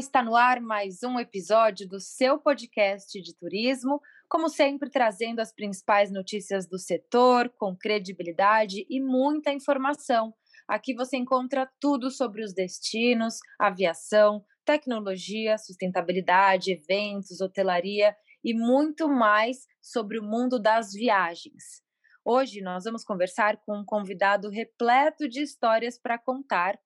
Está no ar mais um episódio do seu podcast de turismo, como sempre trazendo as principais notícias do setor com credibilidade e muita informação. Aqui você encontra tudo sobre os destinos, aviação, tecnologia, sustentabilidade, eventos, hotelaria e muito mais sobre o mundo das viagens. Hoje nós vamos conversar com um convidado repleto de histórias para contar.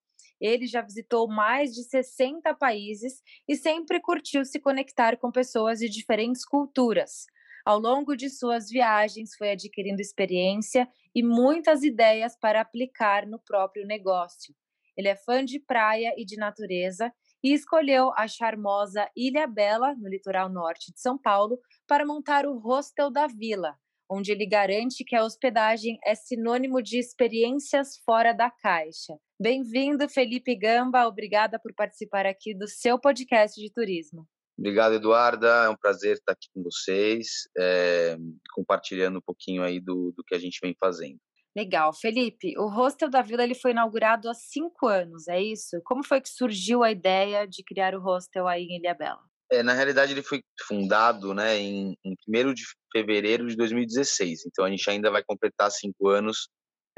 Ele já visitou mais de 60 países e sempre curtiu se conectar com pessoas de diferentes culturas. Ao longo de suas viagens, foi adquirindo experiência e muitas ideias para aplicar no próprio negócio. Ele é fã de praia e de natureza e escolheu a charmosa Ilha Bela, no litoral norte de São Paulo, para montar o Hostel da Vila, onde ele garante que a hospedagem é sinônimo de experiências fora da caixa. Bem-vindo, Felipe Gamba. Obrigada por participar aqui do seu podcast de turismo. Obrigado, Eduarda. É um prazer estar aqui com vocês, é, compartilhando um pouquinho aí do, do que a gente vem fazendo. Legal. Felipe, o Hostel da Vila ele foi inaugurado há cinco anos, é isso? Como foi que surgiu a ideia de criar o hostel aí em Ilhabela? É, na realidade, ele foi fundado né, em, em 1 de fevereiro de 2016, então a gente ainda vai completar cinco anos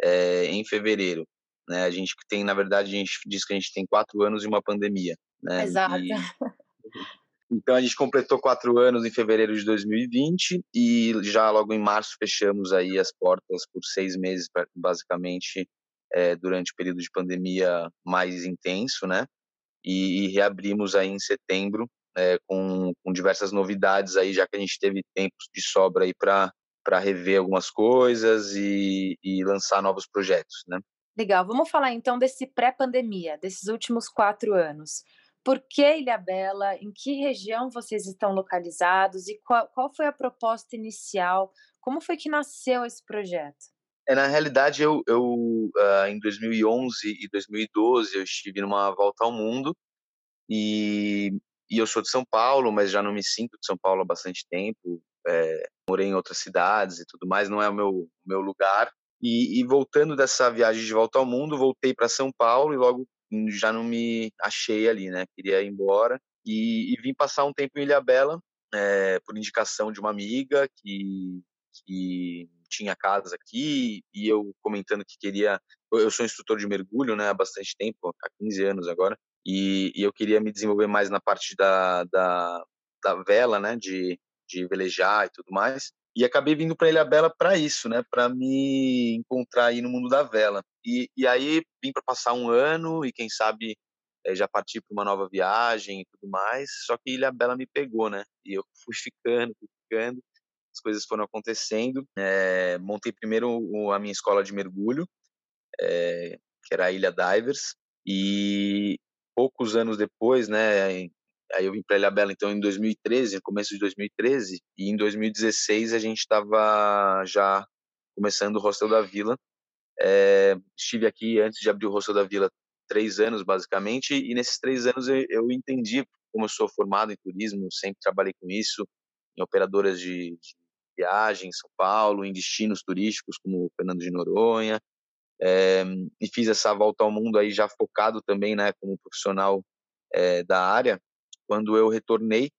é, em fevereiro. Né? A gente tem, na verdade, a gente diz que a gente tem quatro anos e uma pandemia. Né? Exato. E... Então a gente completou quatro anos em fevereiro de 2020 e já logo em março fechamos aí as portas por seis meses, basicamente, é, durante o período de pandemia mais intenso, né? E, e reabrimos aí em setembro é, com, com diversas novidades aí, já que a gente teve tempos de sobra aí para para rever algumas coisas e, e lançar novos projetos, né? Legal, vamos falar então desse pré-pandemia, desses últimos quatro anos. Por que Ilha Bela? Em que região vocês estão localizados? E qual, qual foi a proposta inicial? Como foi que nasceu esse projeto? É, na realidade, eu, eu uh, em 2011 e 2012 eu estive numa volta ao mundo e, e eu sou de São Paulo, mas já não me sinto de São Paulo há bastante tempo. É, morei em outras cidades e tudo mais, não é o meu meu lugar. E, e voltando dessa viagem de volta ao mundo, voltei para São Paulo e logo já não me achei ali, né? Queria ir embora e, e vim passar um tempo em Ilhabela é, por indicação de uma amiga que, que tinha casas aqui e eu comentando que queria. Eu sou instrutor de mergulho, né? Há bastante tempo, há 15 anos agora, e, e eu queria me desenvolver mais na parte da, da, da vela, né? De, de velejar e tudo mais. E acabei vindo para Ilha Bela para isso, né? Para me encontrar aí no mundo da vela. E, e aí vim para passar um ano e quem sabe é, já partir para uma nova viagem e tudo mais. Só que Ilha Bela me pegou, né? E eu fui ficando, fui ficando. As coisas foram acontecendo. É, montei primeiro a minha escola de mergulho, é, que era a Ilha Divers. E poucos anos depois, né, Aí eu vim para Ilha Bela então em 2013, no começo de 2013, e em 2016 a gente estava já começando o Hostel da Vila. É, estive aqui antes de abrir o Hostel da Vila três anos basicamente, e nesses três anos eu, eu entendi como eu sou formado em turismo, sempre trabalhei com isso, em operadoras de, de viagem em São Paulo, em destinos turísticos como Fernando de Noronha, é, e fiz essa volta ao mundo aí já focado também, né, como profissional é, da área quando eu retornei,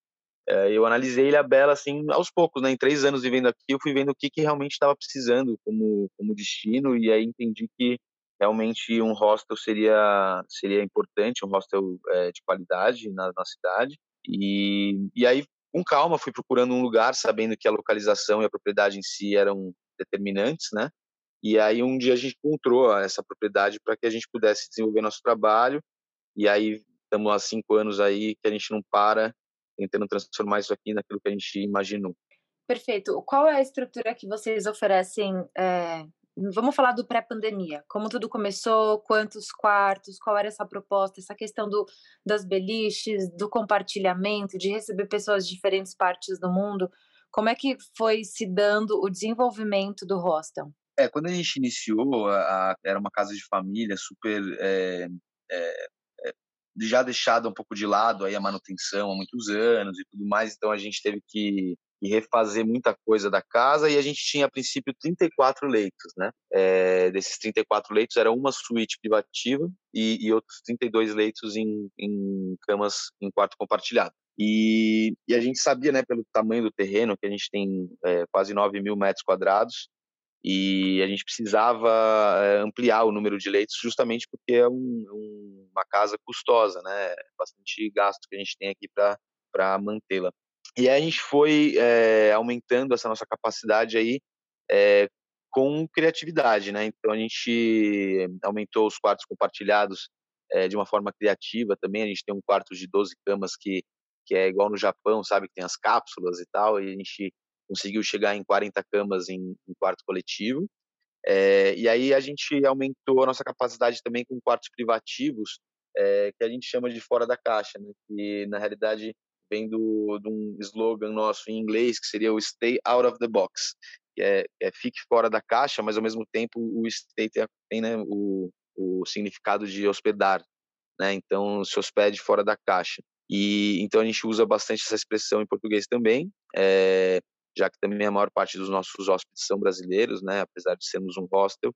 eh, eu analisei Ilha Bela assim aos poucos, né? Em três anos vivendo aqui, eu fui vendo o que, que realmente estava precisando como como destino e aí entendi que realmente um hostel seria seria importante, um hostel é, de qualidade na, na cidade e e aí com calma fui procurando um lugar, sabendo que a localização e a propriedade em si eram determinantes, né? E aí um dia a gente encontrou essa propriedade para que a gente pudesse desenvolver nosso trabalho. E aí estamos há cinco anos aí que a gente não para tentando transformar isso aqui naquilo que a gente imaginou. Perfeito. Qual é a estrutura que vocês oferecem? É, vamos falar do pré-pandemia. Como tudo começou? Quantos quartos? Qual era essa proposta? Essa questão do, das beliches, do compartilhamento, de receber pessoas de diferentes partes do mundo. Como é que foi se dando o desenvolvimento do hostel? É, quando a gente iniciou, a, a, era uma casa de família super é, é, já deixada um pouco de lado aí a manutenção há muitos anos e tudo mais, então a gente teve que e refazer muita coisa da casa e a gente tinha a princípio 34 leitos, né? É, desses 34 leitos era uma suíte privativa e, e outros 32 leitos em, em, camas em quarto compartilhado. E, e, a gente sabia, né, pelo tamanho do terreno, que a gente tem é, quase 9 mil metros quadrados e a gente precisava é, ampliar o número de leitos justamente porque é um, um, uma casa custosa, né? Bastante gasto que a gente tem aqui para mantê-la. E aí a gente foi é, aumentando essa nossa capacidade aí é, com criatividade, né? Então a gente aumentou os quartos compartilhados é, de uma forma criativa também. A gente tem um quarto de 12 camas que, que é igual no Japão, sabe? Que tem as cápsulas e tal. E a gente conseguiu chegar em 40 camas em, em quarto coletivo. É, e aí a gente aumentou a nossa capacidade também com quartos privativos, é, que a gente chama de fora da caixa, né? que na realidade vem do, de um slogan nosso em inglês, que seria o Stay Out of the Box, que é, é fique fora da caixa, mas ao mesmo tempo o stay tem, tem né, o, o significado de hospedar, né? Então se hospede fora da caixa. E então a gente usa bastante essa expressão em português também, é, já que também a maior parte dos nossos hóspedes são brasileiros, né? Apesar de sermos um hostel,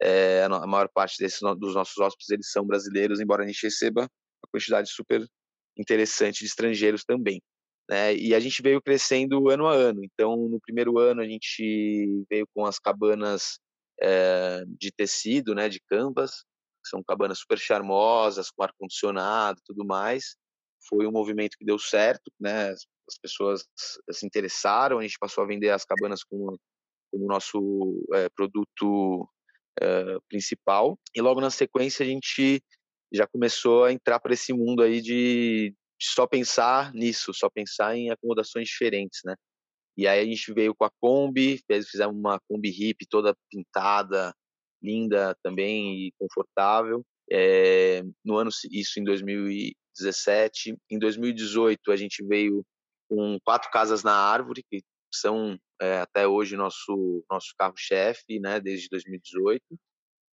é, a maior parte desses dos nossos hóspedes eles são brasileiros, embora a gente receba uma quantidade super interessante de estrangeiros também. Né? E a gente veio crescendo ano a ano. Então, no primeiro ano, a gente veio com as cabanas é, de tecido, né, de canvas, são cabanas super charmosas, com ar-condicionado e tudo mais. Foi um movimento que deu certo, né? As pessoas se interessaram, a gente passou a vender as cabanas como, como nosso é, produto é, principal. E logo na sequência, a gente já começou a entrar para esse mundo aí de, de, só pensar nisso, só pensar em acomodações diferentes, né? E aí a gente veio com a Kombi, fizemos uma Kombi hip toda pintada, linda também e confortável. É, no ano isso em 2017, em 2018 a gente veio com quatro casas na árvore que são é, até hoje nosso nosso carro-chefe, né? Desde 2018.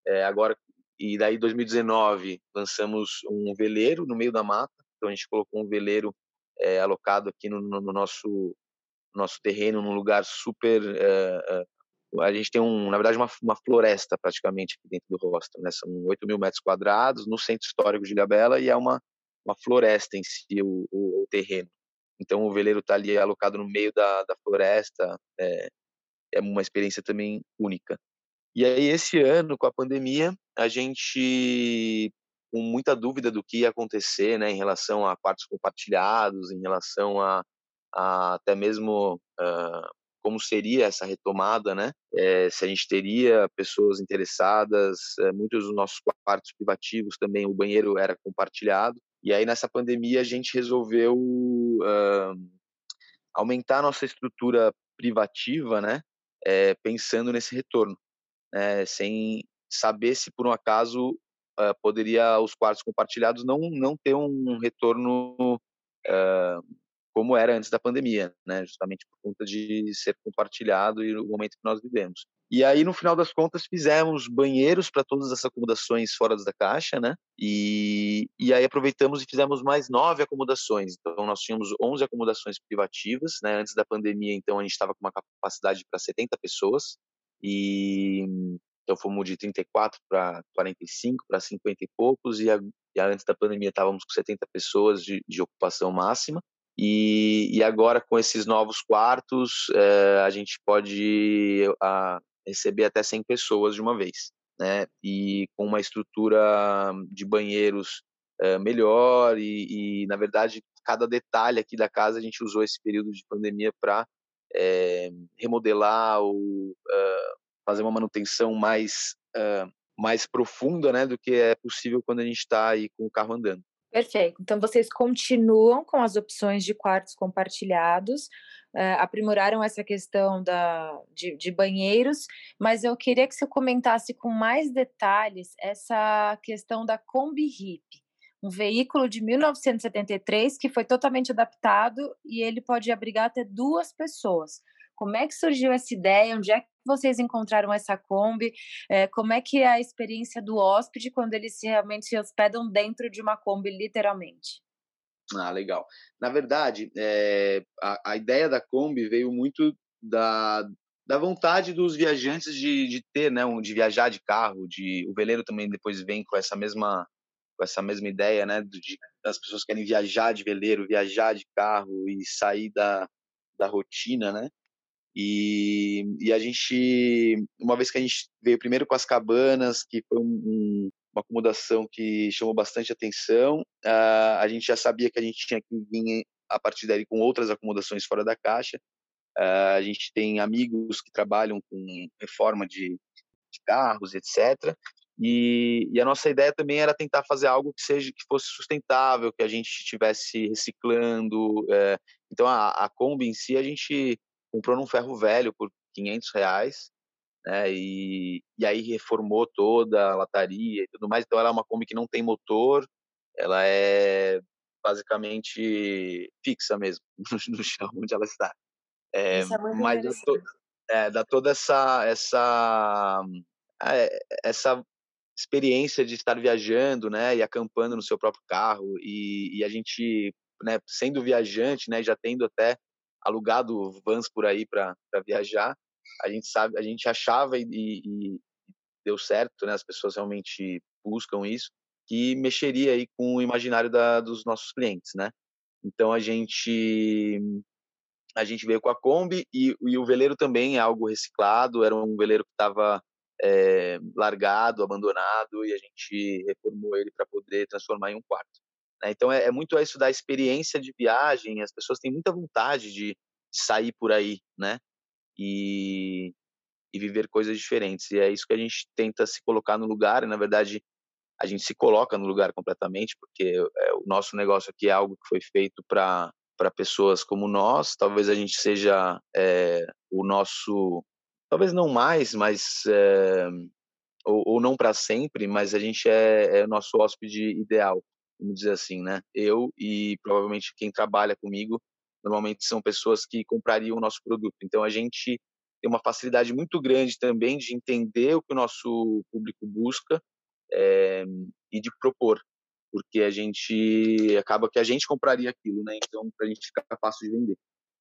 É, agora e daí, em 2019, lançamos um veleiro no meio da mata. Então, a gente colocou um veleiro é, alocado aqui no, no, nosso nosso terreno, num lugar super. A gente tem, um, na verdade, uma, uma floresta praticamente aqui dentro do hostel. Né? São 8 mil metros quadrados no centro histórico de Ilhabela e é uma, uma floresta em si, o, o, o terreno. Então, o veleiro está ali alocado no meio da, da floresta. É, é uma experiência também única. E aí, esse ano, com a pandemia, a gente, com muita dúvida do que ia acontecer, né, em relação a quartos compartilhados, em relação a, a até mesmo uh, como seria essa retomada, né? É, se a gente teria pessoas interessadas, é, muitos dos nossos quartos privativos também, o banheiro era compartilhado. E aí, nessa pandemia, a gente resolveu uh, aumentar a nossa estrutura privativa, né? É, pensando nesse retorno né, sem saber se por um acaso uh, poderia os quartos compartilhados não não ter um retorno uh, como era antes da pandemia, né, justamente por conta de ser compartilhado e o momento que nós vivemos. E aí, no final das contas, fizemos banheiros para todas as acomodações fora da caixa, né? E, e aí aproveitamos e fizemos mais nove acomodações. Então, nós tínhamos 11 acomodações privativas, né? Antes da pandemia, então, a gente estava com uma capacidade para 70 pessoas. E então fomos de 34 para 45, para 50 e poucos, e, a, e antes da pandemia estávamos com 70 pessoas de, de ocupação máxima. E, e, agora, com esses novos quartos, é, a gente pode a, receber até 100 pessoas de uma vez. Né? E com uma estrutura de banheiros é, melhor, e, e, na verdade, cada detalhe aqui da casa a gente usou esse período de pandemia para é, remodelar ou uh, fazer uma manutenção mais uh, mais profunda, né, do que é possível quando a gente está aí com o carro andando. Perfeito. Então vocês continuam com as opções de quartos compartilhados, uh, aprimoraram essa questão da, de, de, banheiros, mas eu queria que você comentasse com mais detalhes essa questão da Kombi Hip um veículo de 1973 que foi totalmente adaptado e ele pode abrigar até duas pessoas. Como é que surgiu essa ideia? Onde é vocês encontraram essa Kombi? É, como é que é a experiência do hóspede quando eles realmente se hospedam dentro de uma Kombi, literalmente? Ah, legal. Na verdade, é, a, a, ideia da Kombi veio muito da, da vontade dos viajantes de, de ter, né, um, de viajar de carro. De, o veleiro também depois vem com essa mesma com essa mesma ideia, né, de as pessoas querem viajar de veleiro, viajar de carro e sair da, da rotina, né? E, e a gente, uma vez que a gente veio primeiro com as cabanas, que foi um, um, uma acomodação que chamou bastante atenção, uh, a gente já sabia que a gente tinha que vir a partir daí com outras acomodações fora da caixa. Uh, a gente tem amigos que trabalham com reforma de, de carros, etc. E, e, a nossa ideia também era tentar fazer algo que seja que fosse sustentável, que a gente estivesse reciclando. É, então a, a Kombi em si a gente comprou num ferro velho por 500 reais, né? E, e aí reformou toda a lataria e tudo mais. Então ela é uma Kombi que não tem motor, ela é basicamente fixa mesmo no, no chão onde ela está. É, é mas dá, to, é, dá toda essa essa é, essa experiência de estar viajando, né, e acampando no seu próprio carro e, e a gente, né, sendo viajante, né, já tendo até alugado vans por aí para viajar, a gente sabe, a gente achava e, e, deu certo, né, as pessoas realmente buscam isso, que mexeria aí com o imaginário da, dos nossos clientes, né? Então a gente a gente veio com a Kombi e, e o veleiro também é algo reciclado, era um veleiro que estava é, largado, abandonado, e a gente reformou ele para poder transformar em um quarto. Né? Então é, é, muito isso da experiência de viagem, as pessoas têm muita vontade de, sair por aí, né? E, e viver coisas diferentes. E é isso que a gente tenta se colocar no lugar, e na verdade a gente se coloca no lugar completamente, porque é, o nosso negócio aqui é algo que foi feito para para pessoas como nós, talvez a gente seja é, o nosso talvez não mais, mas é, ou, ou, não para sempre, mas a gente é, é o nosso hóspede ideal, vamos dizer assim, né? Eu e provavelmente quem trabalha comigo normalmente são pessoas que comprariam o nosso produto. Então a gente tem uma facilidade muito grande também de entender o que o nosso público busca é, e de propor, porque a gente acaba que a gente compraria aquilo, né? Então para a gente ficar fácil de vender.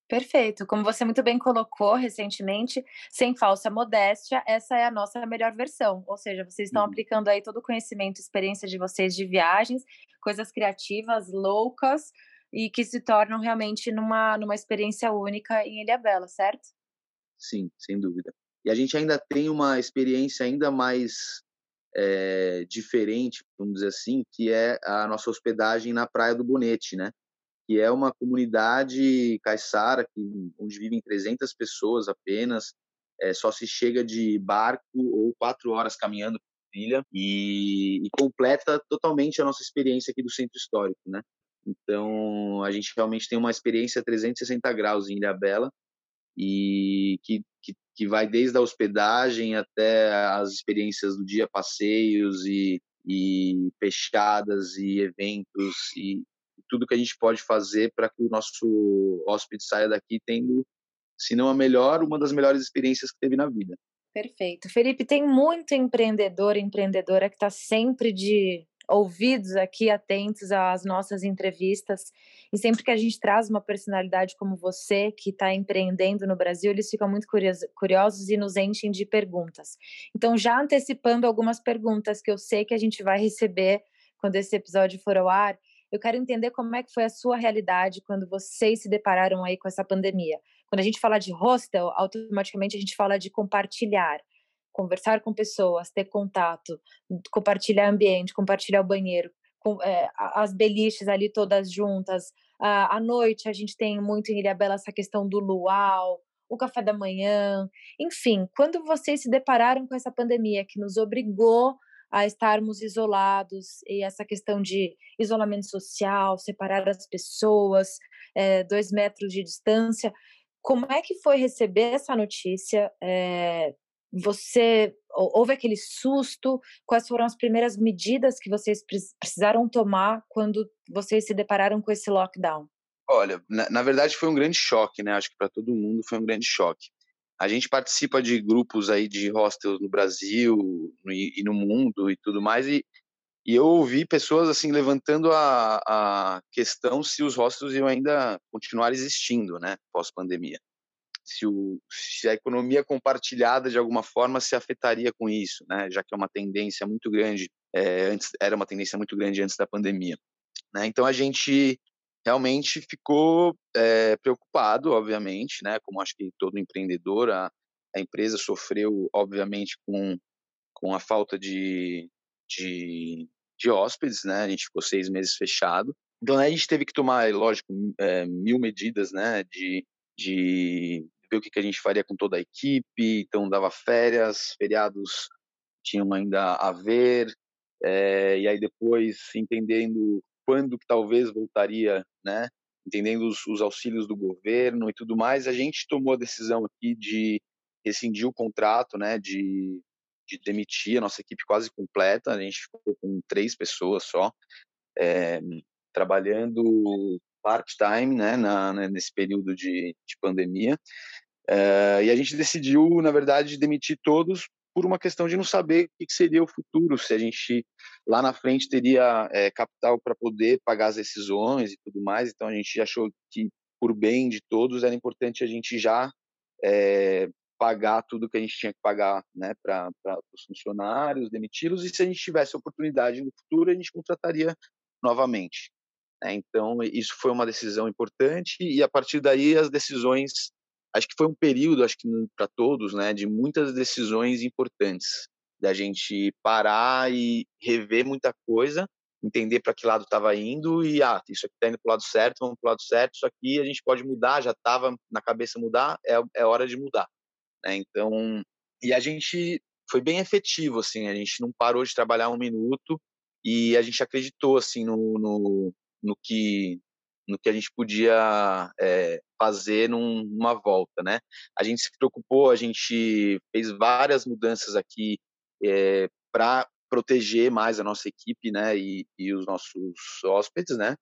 Perfeito. Como você muito bem colocou recentemente, sem falsa modéstia, essa é a nossa melhor versão. Ou seja, vocês estão uhum. aplicando aí todo o conhecimento, experiência de vocês de viagens, coisas criativas, loucas e que se tornam realmente numa, numa experiência única em Ilha Bela, certo? Sim, sem dúvida. E a gente ainda tem uma experiência ainda mais é, diferente, vamos dizer assim, que é a nossa hospedagem na Praia do Bonete, né? Que é uma comunidade caiçara que, onde vivem 300 pessoas apenas, é, só se chega de barco ou quatro horas caminhando por trilha e, e, completa totalmente a nossa experiência aqui do centro histórico, né? Então a gente realmente tem uma experiência 360 graus em Ilha Bela e que, que, que vai desde a hospedagem até as experiências do dia, passeios e, e fechadas e eventos e tudo que a gente pode fazer para que o nosso hóspede saia daqui tendo, se não a melhor, uma das melhores experiências que teve na vida. Perfeito. Felipe, tem muito empreendedor e empreendedora que está sempre de ouvidos aqui, atentos às nossas entrevistas. E sempre que a gente traz uma personalidade como você, que está empreendendo no Brasil, eles ficam muito curiosos e nos enchem de perguntas. Então, já antecipando algumas perguntas que eu sei que a gente vai receber quando esse episódio for ao ar, eu quero entender como é que foi a sua realidade quando vocês se depararam aí com essa pandemia. Quando a gente fala de hostel, automaticamente a gente fala de compartilhar, conversar com pessoas, ter contato, compartilhar ambiente, compartilhar o banheiro, com, é, as beliches ali todas juntas. À noite a gente tem muito em Ilha Bela essa questão do luau, o café da manhã, enfim, quando vocês se depararam com essa pandemia que nos obrigou a estarmos isolados e essa questão de isolamento social, separar as pessoas, é, dois metros de distância. Como é que foi receber essa notícia? É, você houve aquele susto? Quais foram as primeiras medidas que vocês precisaram tomar quando vocês se depararam com esse lockdown? Olha, na, na verdade foi um grande choque, né? Acho que para todo mundo foi um grande choque. A gente participa de grupos aí de hostels no Brasil no, e no mundo e tudo mais, e, e eu ouvi pessoas assim levantando a, a questão se os hostels iam ainda continuar existindo, né, pós-pandemia. Se, o, se a economia compartilhada de alguma forma se afetaria com isso, né, já que é uma tendência muito grande, é, antes era uma tendência muito grande antes da pandemia. Né? Então a gente realmente ficou é, preocupado, obviamente, né? Como acho que todo empreendedor, a, a empresa sofreu, obviamente, com, com a falta de, de, de hóspedes, né? A gente ficou seis meses fechado. Então, a gente teve que tomar, lógico, é, mil medidas, né? De, de ver o que, que a gente faria com toda a equipe. Então, dava férias, feriados tinham ainda a ver. É, e aí depois entendendo quando que talvez voltaria, né? Entendendo os, os, auxílios do governo e tudo mais, a gente tomou a decisão aqui de rescindir o contrato, né? De, de demitir a nossa equipe quase completa. A gente ficou com três pessoas só, é, trabalhando part-time, né? Na, né, nesse período de, de pandemia. É, e a gente decidiu, na verdade, demitir todos por uma questão de não saber o que seria o futuro, se a gente lá na frente teria é, capital para poder pagar as decisões e tudo mais. Então a gente achou que, por bem de todos, era importante a gente já é, pagar tudo que a gente tinha que pagar né, para os funcionários, demiti-los, e se a gente tivesse oportunidade no futuro, a gente contrataria novamente. Né? Então, isso foi uma decisão importante, e a partir daí as decisões acho que foi um período, acho que para todos, né, de muitas decisões importantes, da gente parar e rever muita coisa, entender para que lado estava indo e ah, isso aqui está indo para o lado certo, vamos para o lado certo, isso aqui a gente pode mudar, já estava na cabeça mudar, é, é hora de mudar. Né? Então, e a gente foi bem efetivo, assim, a gente não parou de trabalhar um minuto e a gente acreditou, assim, no, no, no que no que a gente podia é, fazer num, numa volta, né? A gente se preocupou, a gente fez várias mudanças aqui é, eh, para proteger mais a nossa equipe, né? E, e, os nossos hóspedes, né?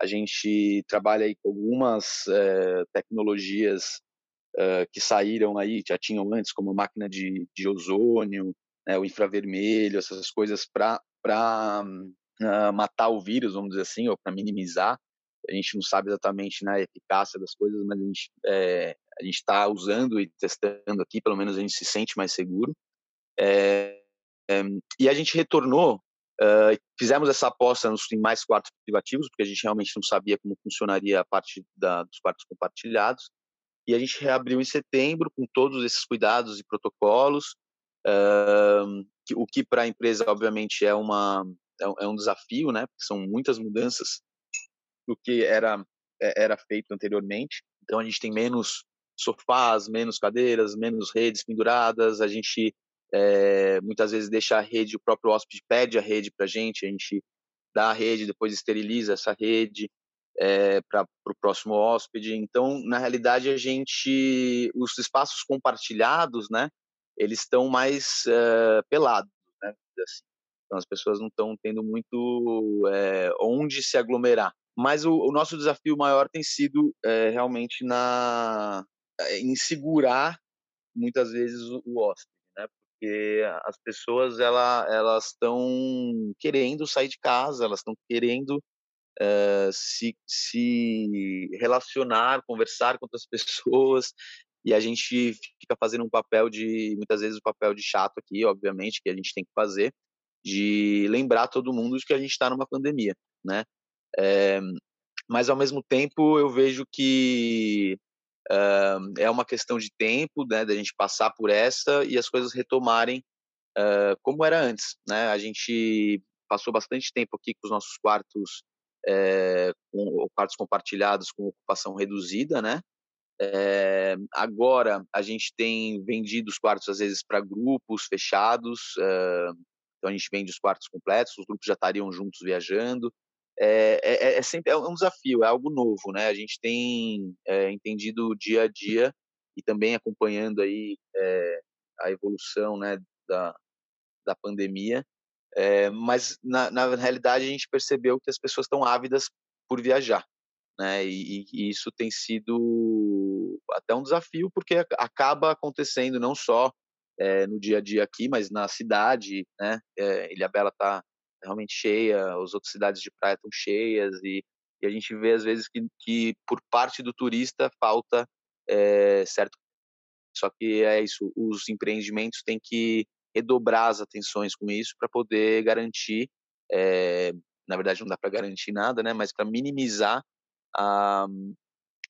A gente trabalha aí com algumas é, tecnologias que saíram aí, já tinham antes, como máquina de, de ozônio, né, o infravermelho, essas coisas para uh, ah, matar o vírus, vamos dizer assim, ou para minimizar a gente não sabe exatamente né, eficácia das coisas, mas a gente é, a gente está usando e testando aqui, pelo menos a gente se sente mais seguro. É, é, e a gente retornou, uh, fizemos essa aposta nos, em mais quartos privativos, porque a gente realmente não sabia como funcionaria a parte da, dos quartos compartilhados. E a gente reabriu em setembro com todos esses cuidados e protocolos, uh, o que para a empresa, obviamente, é, uma, é, é um desafio, né? Porque são muitas mudanças do que era é, era feito anteriormente. Então a gente tem menos sofás, menos cadeiras, menos redes penduradas. A gente é, muitas vezes deixa a rede, o próprio hóspede pede a rede para a gente, a gente dá a rede, depois esteriliza essa rede é, para o próximo hóspede. Então, na realidade, a gente, os espaços compartilhados, né, eles estão mais é, pelados, né, assim. Então, as pessoas não estão tendo muito onde se aglomerar. Mas o, o nosso desafio maior tem sido é, realmente na eh, em segurar muitas vezes o, o hóspede, né? Porque as pessoas ela, elas estão querendo sair de casa, elas estão querendo é, se, se relacionar, conversar com outras pessoas, e a gente fica fazendo um papel de, muitas vezes, o um papel de chato aqui, obviamente, que a gente tem que fazer, de lembrar todo mundo de que a gente está numa pandemia, né? É, mas ao mesmo tempo eu vejo que uh, é uma questão de tempo, né, da gente passar por essa e as coisas retomarem uh, como era antes, né? A gente passou bastante tempo aqui com os nossos quartos, é, com quartos compartilhados com ocupação reduzida, né? É, agora a gente tem vendido os quartos às vezes para grupos fechados, uh, então a gente vende os quartos completos, os grupos já estariam juntos viajando. É, é, é, sempre é um desafio, é algo novo, né? A gente tem é, entendido dia a dia e também acompanhando aí é, a evolução, né, da, da pandemia. É, mas na, na realidade a gente percebeu que as pessoas estão ávidas por viajar, né? E, e, isso tem sido até um desafio, porque acaba acontecendo não só é, no dia a dia aqui, mas na cidade, né? É, Ilhabela está realmente cheia, as outras cidades de praia estão cheias e, e, a gente vê às vezes que, que por parte do turista falta é, certo. Só que é isso, os empreendimentos têm que redobrar as atenções com isso para poder garantir, é, na verdade não dá para garantir nada, né? Mas para minimizar a,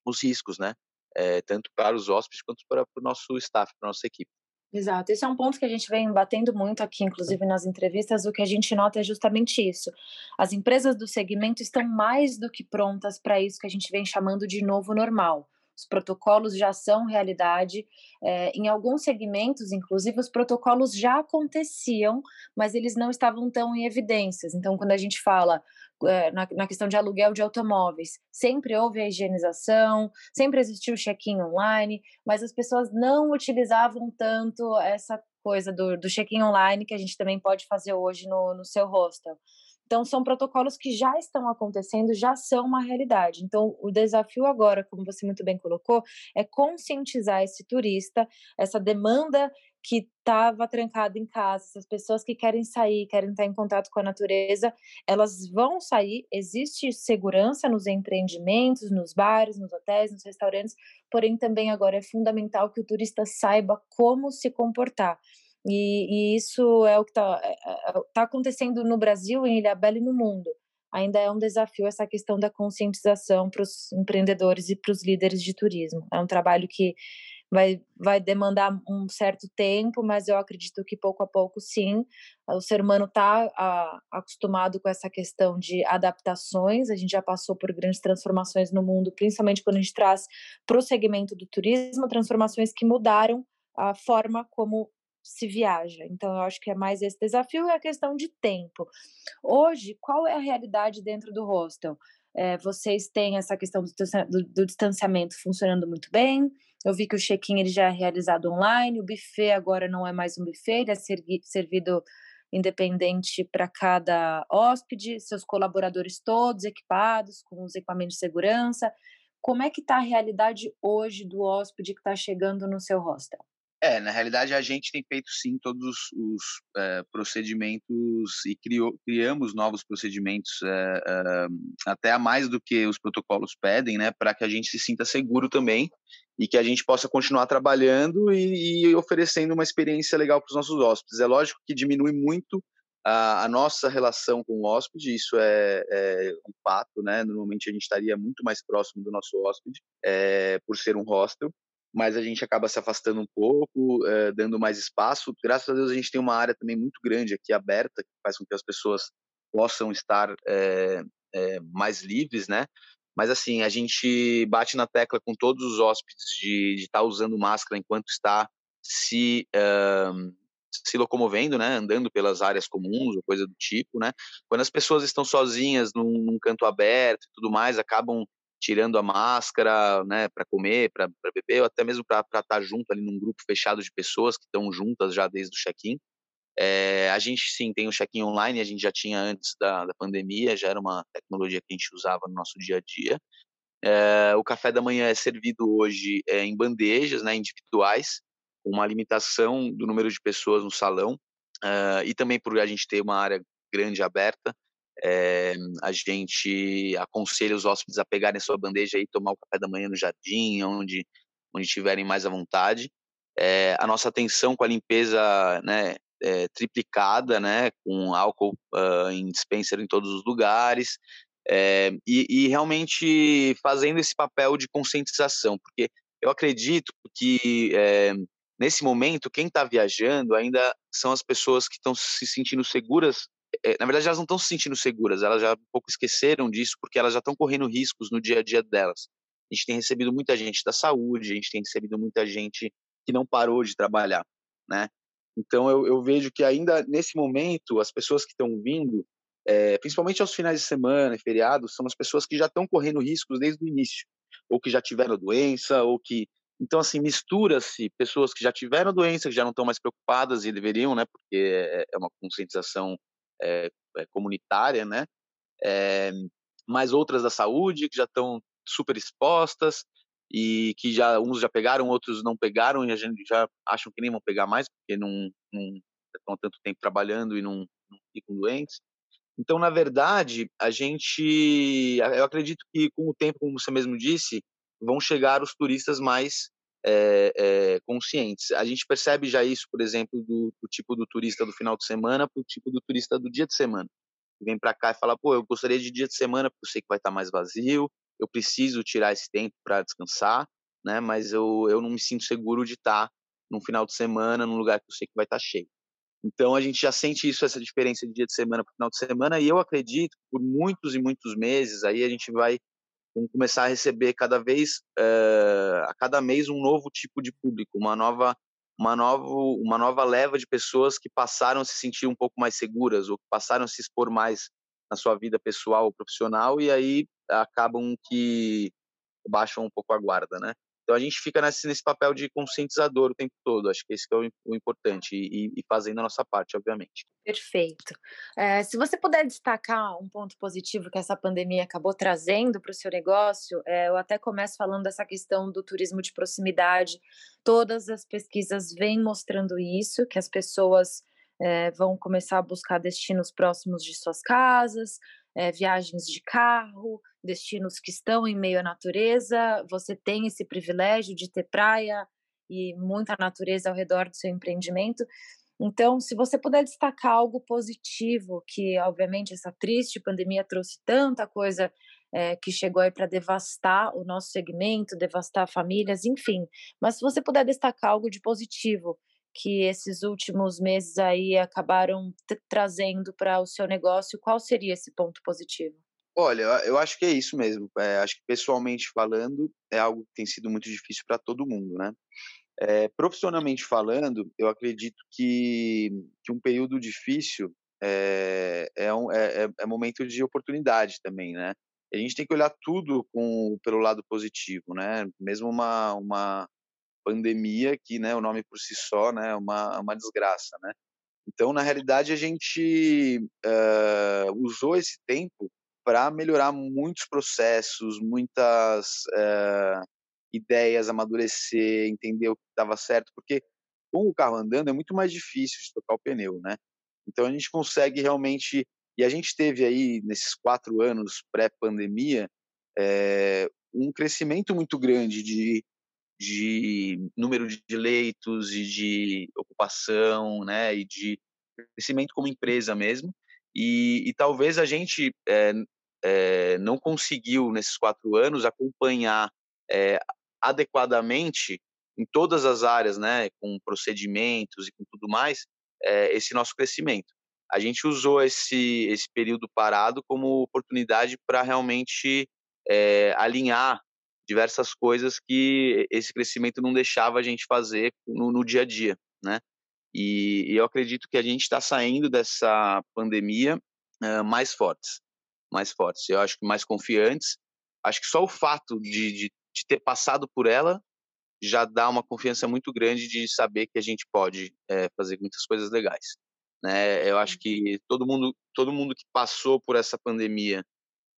os riscos, né? É, tanto para os hóspedes quanto para, para o nosso staff, para a nossa equipe. Exato, esse é um ponto que a gente vem batendo muito aqui, inclusive nas entrevistas. O que a gente nota é justamente isso. As empresas do segmento estão mais do que prontas para isso que a gente vem chamando de novo normal. Os protocolos já são realidade. É, em alguns segmentos, inclusive, os protocolos já aconteciam, mas eles não estavam tão em evidências. Então, quando a gente fala é, na, na, questão de aluguel de automóveis. Sempre houve a higienização, sempre existiu o check-in online, mas as pessoas não utilizavam tanto essa coisa do, do check-in online que a gente também pode fazer hoje no, no seu hostel. Então, são protocolos que já estão acontecendo, já são uma realidade. Então, o desafio agora, como você muito bem colocou, é conscientizar esse turista, essa demanda que estava trancada em casa, essas pessoas que querem sair, querem estar em contato com a natureza, elas vão sair. Existe segurança nos empreendimentos, nos bares, nos hotéis, nos restaurantes, porém também agora é fundamental que o turista saiba como se comportar. E, e isso é o que está é, é, é, tá acontecendo no Brasil, em Ilhabela e no mundo. Ainda é um desafio essa questão da conscientização para os empreendedores e para os líderes de turismo. É um trabalho que vai, vai demandar um certo tempo, mas eu acredito que pouco a pouco, sim, o ser humano está acostumado com essa questão de adaptações. A gente já passou por grandes transformações no mundo, principalmente quando a gente traz para o segmento do turismo, transformações que mudaram a forma como se viaja. Então, eu acho que é mais esse desafio e a questão de tempo. Hoje, qual é a realidade dentro do hostel? É, vocês têm essa questão do, do, do, distanciamento funcionando muito bem. Eu vi que o check-in ele já é realizado online, o buffet agora não é mais um buffet, ele é servido independente para cada hóspede, seus colaboradores todos equipados com os equipamentos de segurança. Como é que está a realidade hoje do hóspede que está chegando no seu hostel? É, na realidade a gente tem feito sim todos os é, procedimentos e criou, criamos novos procedimentos é, é, até a mais do que os protocolos pedem, né, para que a gente se sinta seguro também e que a gente possa continuar trabalhando e, e oferecendo uma experiência legal para os nossos hóspedes. É lógico que diminui muito a, a, nossa relação com o hóspede, isso é, é, um fato, né? Normalmente a gente estaria muito mais próximo do nosso hóspede por ser um hostel, mas a gente acaba se afastando um pouco, é, dando mais espaço. Graças a Deus a gente tem uma área também muito grande aqui aberta, que faz com que as pessoas possam estar é, é, mais livres, né? Mas assim, a gente bate na tecla com todos os hóspedes de estar tá usando máscara enquanto está se se locomovendo, né, andando pelas áreas comuns ou coisa do tipo, né. Quando as pessoas estão sozinhas num, num canto aberto e tudo mais, acabam tirando a máscara, né, para comer, para beber, ou até mesmo para estar tá junto ali num grupo fechado de pessoas que estão juntas já desde o check-in. É, a gente sim tem o check-in online, a gente já tinha antes da, da, pandemia, já era uma tecnologia que a gente usava no nosso dia a dia. É, o café da manhã é servido hoje é, em bandejas, né, individuais, uma limitação do número de pessoas no salão, e também por a gente ter uma área grande aberta, é, a gente aconselha os hóspedes a pegarem sua bandeja e tomar o café da manhã no jardim, onde, onde tiverem mais à vontade. É, a nossa atenção com a limpeza né, é, triplicada, né, com álcool uh, em dispenser em todos os lugares, é, e, e, realmente fazendo esse papel de conscientização, porque eu acredito que nesse momento quem está viajando ainda são as pessoas que estão se sentindo seguras na verdade, elas não estão se sentindo seguras, elas já um pouco esqueceram disso, porque elas já estão correndo riscos no dia a dia delas. A gente tem recebido muita gente da saúde, a gente tem recebido muita gente que não parou de trabalhar, né? Então, eu, eu vejo que ainda nesse momento, as pessoas que estão vindo, é, principalmente aos finais de semana e feriados, são as pessoas que já estão correndo riscos desde o início, ou que já tiveram doença, ou que então, assim, mistura-se pessoas que já tiveram doença, que já não estão mais preocupadas e deveriam, né? Porque é, é uma conscientização é, comunitária, né? É, mas outras da saúde que já estão super expostas e que já uns já pegaram, outros não pegaram e a gente já acham que nem vão pegar mais porque não, não estão tanto tempo trabalhando e não, não ficam doentes. Então, na verdade, a gente, eu acredito que com o tempo, como você mesmo disse, vão chegar os turistas mais é, é, conscientes. A gente percebe já isso, por exemplo, do, do tipo do turista do final de semana para o tipo do turista do dia de semana. Vem para cá e fala, pô, eu gostaria de dia de semana porque eu sei que vai estar tá mais vazio, eu preciso tirar esse tempo para descansar, né? Mas eu, eu não me sinto seguro de estar tá num final de semana num lugar que eu sei que vai estar tá cheio. Então a gente já sente isso, essa diferença de dia de semana para final de semana, e eu acredito que por muitos e muitos meses aí a gente vai começar a receber cada vez, uh, a cada mês um novo tipo de público, uma nova, uma nova, uma nova leva de pessoas que passaram a se sentir um pouco mais seguras ou que passaram a se expor mais na sua vida pessoal ou profissional e aí acabam que baixam um pouco a guarda, né? Então a gente fica nesse, nesse papel de conscientizador o tempo todo. Acho que esse que é o, o importante e, e, fazendo a nossa parte, obviamente. Perfeito. É, se você puder destacar um ponto positivo que essa pandemia acabou trazendo para o seu negócio, é, eu até começo falando dessa questão do turismo de proximidade. Todas as pesquisas vêm mostrando isso, que as pessoas é, vão começar a buscar destinos próximos de suas casas, é, viagens de carro, destinos que estão em meio à natureza. Você tem esse privilégio de ter praia e muita natureza ao redor do seu empreendimento. Então, se você puder destacar algo positivo, que obviamente essa triste pandemia trouxe tanta coisa é, que chegou aí para devastar o nosso segmento, devastar famílias, enfim. Mas se você puder destacar algo de positivo que esses últimos meses aí acabaram trazendo para o seu negócio, qual seria esse ponto positivo? Olha, eu acho que é isso mesmo. É, acho que pessoalmente falando, é algo que tem sido muito difícil para todo mundo, né? É, profissionalmente falando, eu acredito que, que um período difícil é, é, um, é, é, é momento de oportunidade também, né? A gente tem que olhar tudo com, pelo lado positivo, né? Mesmo uma, uma, pandemia que, né, o nome por si só, né, é uma, uma desgraça, né? Então, na realidade, a gente uh, usou esse tempo para melhorar muitos processos, muitas uh, ideias, amadurecer, entender o que estava certo, porque com o carro andando é muito mais difícil de trocar o pneu, né? Então a gente consegue realmente e a gente teve aí nesses quatro anos pré-pandemia é, um crescimento muito grande de de número de leitos e de ocupação, né, e de crescimento como empresa mesmo. E, e talvez a gente é, é, não conseguiu nesses quatro anos acompanhar é, adequadamente em todas as áreas, né, com procedimentos e com tudo mais, esse nosso crescimento. A gente usou esse esse período parado como oportunidade para realmente alinhar diversas coisas que esse crescimento não deixava a gente fazer no, no dia a dia, né? E, e, eu acredito que a gente está saindo dessa pandemia uh, mais fortes, mais fortes. Eu acho que mais confiantes. Acho que só o fato de, de, de, ter passado por ela já dá uma confiança muito grande de saber que a gente pode é, fazer muitas coisas legais. Né? Eu acho que todo mundo, todo mundo que passou por essa pandemia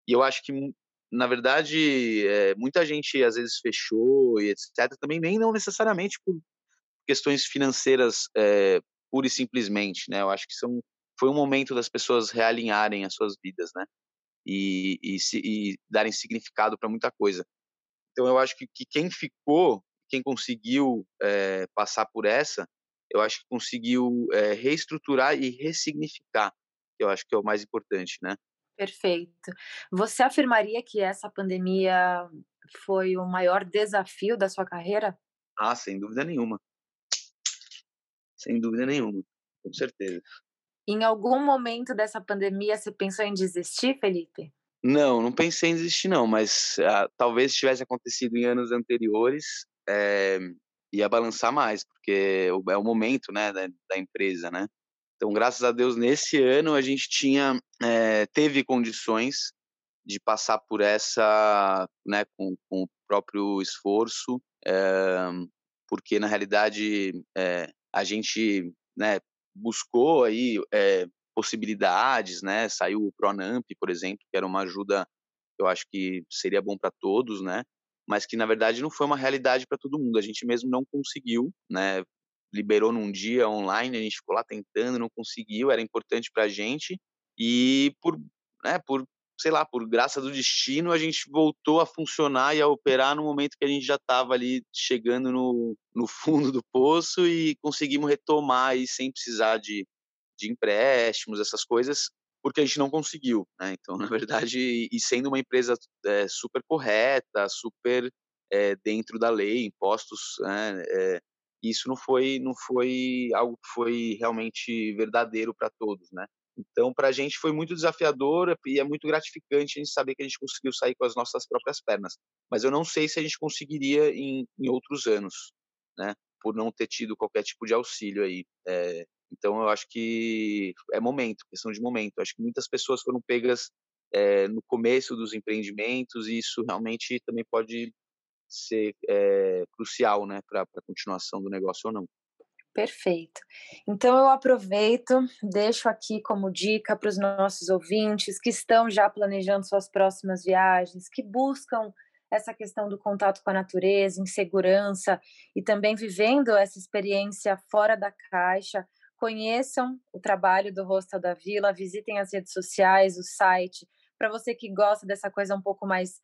e eu acho que na verdade, é, muita gente às vezes fechou e etc. Também nem não necessariamente por questões financeiras é, pura e simplesmente, né? Eu acho que são, foi um momento das pessoas realinharem as suas vidas, né? E, e, e darem significado para muita coisa. Então, eu acho que, que quem ficou, quem conseguiu é, passar por essa, eu acho que conseguiu é, reestruturar e ressignificar, que eu acho que é o mais importante, né? Perfeito. Você afirmaria que essa pandemia foi o maior desafio da sua carreira? Ah, sem dúvida nenhuma. Sem dúvida nenhuma, com certeza. Em algum momento dessa pandemia você pensou em desistir, Felipe? Não, não pensei em desistir não, mas ah, talvez tivesse acontecido em anos anteriores, é, ia balançar mais, porque é o momento, né, da, da empresa, né? Então, graças a Deus, nesse ano a gente tinha é, teve condições de passar por essa, né, com, com o próprio esforço, é, porque na realidade é, a gente, né, buscou aí possibilidades, né, saiu o Pronamp, por exemplo, que era uma ajuda eu acho que seria bom para todos, né? Mas que na verdade não foi uma realidade para todo mundo. A gente mesmo não conseguiu, né? Liberou num dia online, a gente ficou lá tentando, não conseguiu, era importante para a gente e por, né, por sei lá, por graça do destino, a gente voltou a funcionar e a operar no momento que a gente já estava ali chegando no, no fundo do poço e conseguimos retomar aí sem precisar de, de empréstimos, essas coisas, porque a gente não conseguiu, né? Então, na verdade, e sendo uma empresa é, super correta, super é, dentro da lei, impostos, né? É, isso não foi não foi algo que foi realmente verdadeiro para todos, né? Então, para a gente foi muito desafiador e é muito gratificante a gente saber que a gente conseguiu sair com as nossas próprias pernas. Mas eu não sei se a gente conseguiria em, em outros anos, né? Por não ter tido qualquer tipo de auxílio aí. É, então, eu acho que é momento, questão de momento. Eu acho que muitas pessoas foram pegas é, no começo dos empreendimentos e isso realmente também pode ser é, crucial, né, para a continuação do negócio ou não. Perfeito. Então eu aproveito, deixo aqui como dica para os nossos ouvintes que estão já planejando suas próximas viagens, que buscam essa questão do contato com a natureza, em segurança e também vivendo essa experiência fora da caixa. Conheçam o trabalho do Hostel da Vila, visitem as redes sociais, o site. Para você que gosta dessa coisa um pouco mais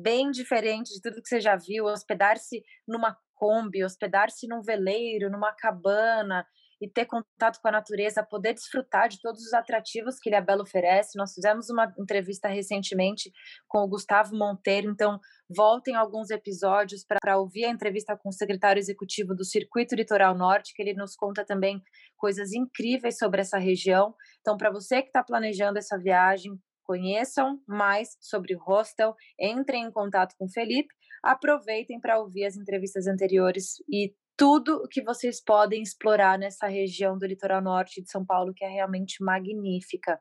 bem diferente de tudo que você já viu, hospedar-se numa Kombi, hospedar-se num veleiro, numa cabana e ter contato com a natureza, poder desfrutar de todos os atrativos que Ilhabela oferece. Nós fizemos uma entrevista recentemente com o Gustavo Monteiro, então voltem alguns episódios para ouvir a entrevista com o secretário executivo do Circuito Litoral Norte, que ele nos conta também coisas incríveis sobre essa região. Então, para você que está planejando essa viagem, conheçam mais sobre o hostel, entrem em contato com o Felipe aproveitem para ouvir as entrevistas anteriores e tudo que vocês podem explorar nessa região do litoral norte de São Paulo, que é realmente magnífica.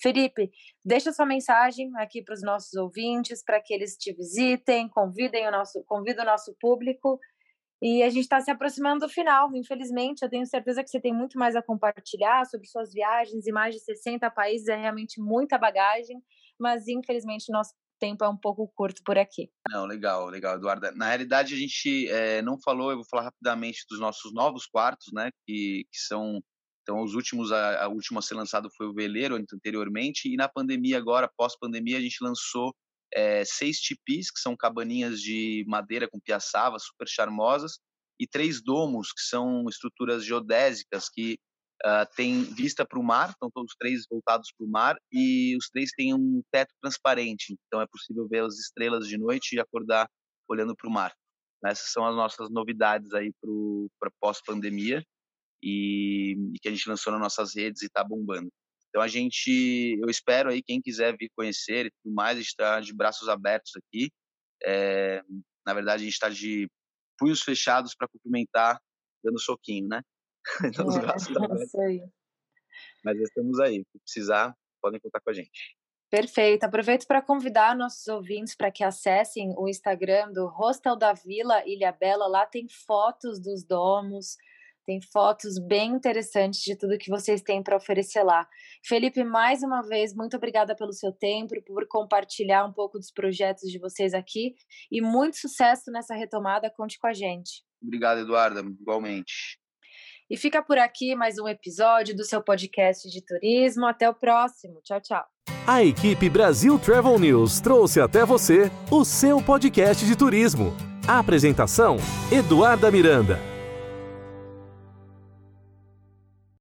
Felipe, deixa sua mensagem aqui para os nossos ouvintes, para que eles te visitem, convidem o nosso, convida o nosso público. E a gente está se aproximando do final, infelizmente. Eu tenho certeza que você tem muito mais a compartilhar sobre suas viagens e mais de 60 países, é realmente muita bagagem, mas infelizmente nosso tempo é um pouco curto por aqui. Não, legal, legal, Eduarda. Na realidade, a gente é, não falou, eu vou falar rapidamente dos nossos novos quartos, né, que, que são então, os últimos, a, a última a ser lançado foi o Veleiro anteriormente, e na pandemia agora, pós-pandemia, a gente lançou é, seis tipis, que são cabaninhas de madeira com piaçava, super charmosas, e três domos, que são estruturas geodésicas que Uh, tem vista para o mar, estão todos três voltados para o mar, e os três têm um teto transparente, então é possível ver as estrelas de noite e acordar olhando para o mar. Essas são as nossas novidades aí para pós-pandemia e, e, que a gente lançou nas nossas redes e está bombando. Então a gente, eu espero aí quem quiser vir conhecer e tudo mais, a gente está de braços abertos aqui. É, na verdade a gente está de punhos fechados para cumprimentar, dando soquinho, né? então, os braços é, Mas estamos aí. Se precisar, podem contar com a gente. Perfeito. Aproveito para convidar nossos ouvintes para que acessem o Instagram do Hostel da Vila Ilha Bela. Lá tem fotos dos domos, tem fotos bem interessantes de tudo que vocês têm para oferecer lá. Felipe, mais uma vez, muito obrigada pelo seu tempo, por compartilhar um pouco dos projetos de vocês aqui e muito sucesso nessa retomada. Conte com a gente. Obrigado, Eduarda. Igualmente. E fica por aqui mais um episódio do seu podcast de turismo. Até o próximo. Tchau, tchau. A equipe Brasil Travel News trouxe até você o seu podcast de turismo. A apresentação: Eduarda Miranda.